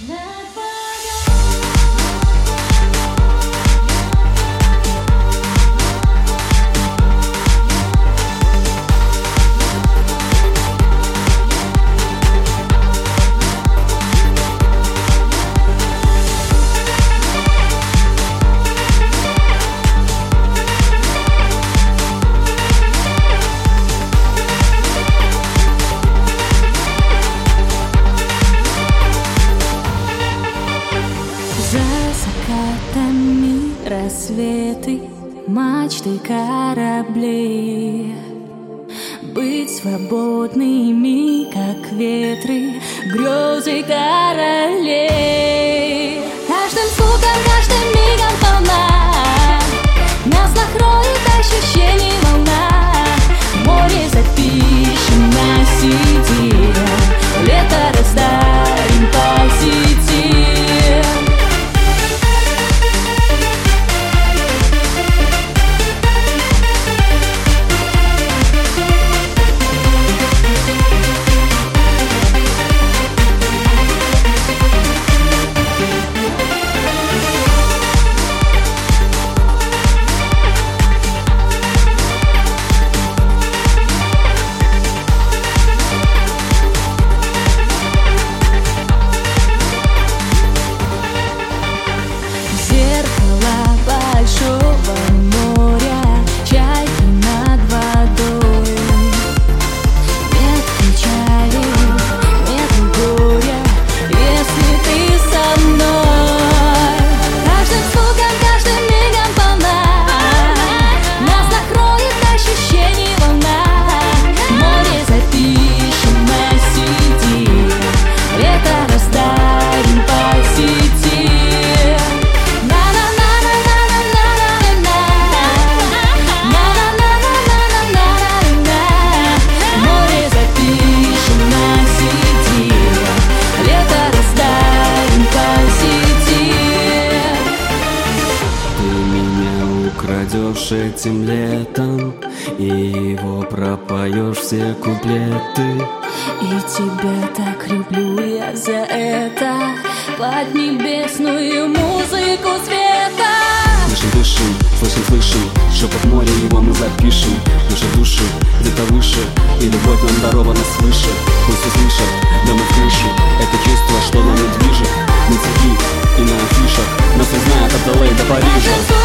За рассветы, мачты кораблей Быть свободными, как ветры, грезы королей Каждым звуком, каждым мигом полна. Нас накроет ощущение украдешь этим летом И его пропоешь все куплеты. И тебя так люблю я за это Под небесную музыку света. Дышим, дышим, слышим, слышим Шепот море его мы запишем. Душа души где-то выше И любовь нам дарована свыше. Пусть услышат, да мы слышим, Это чувство, что нам движет. На цепи и на афишах Нас узнают от Л.А. до Парижа.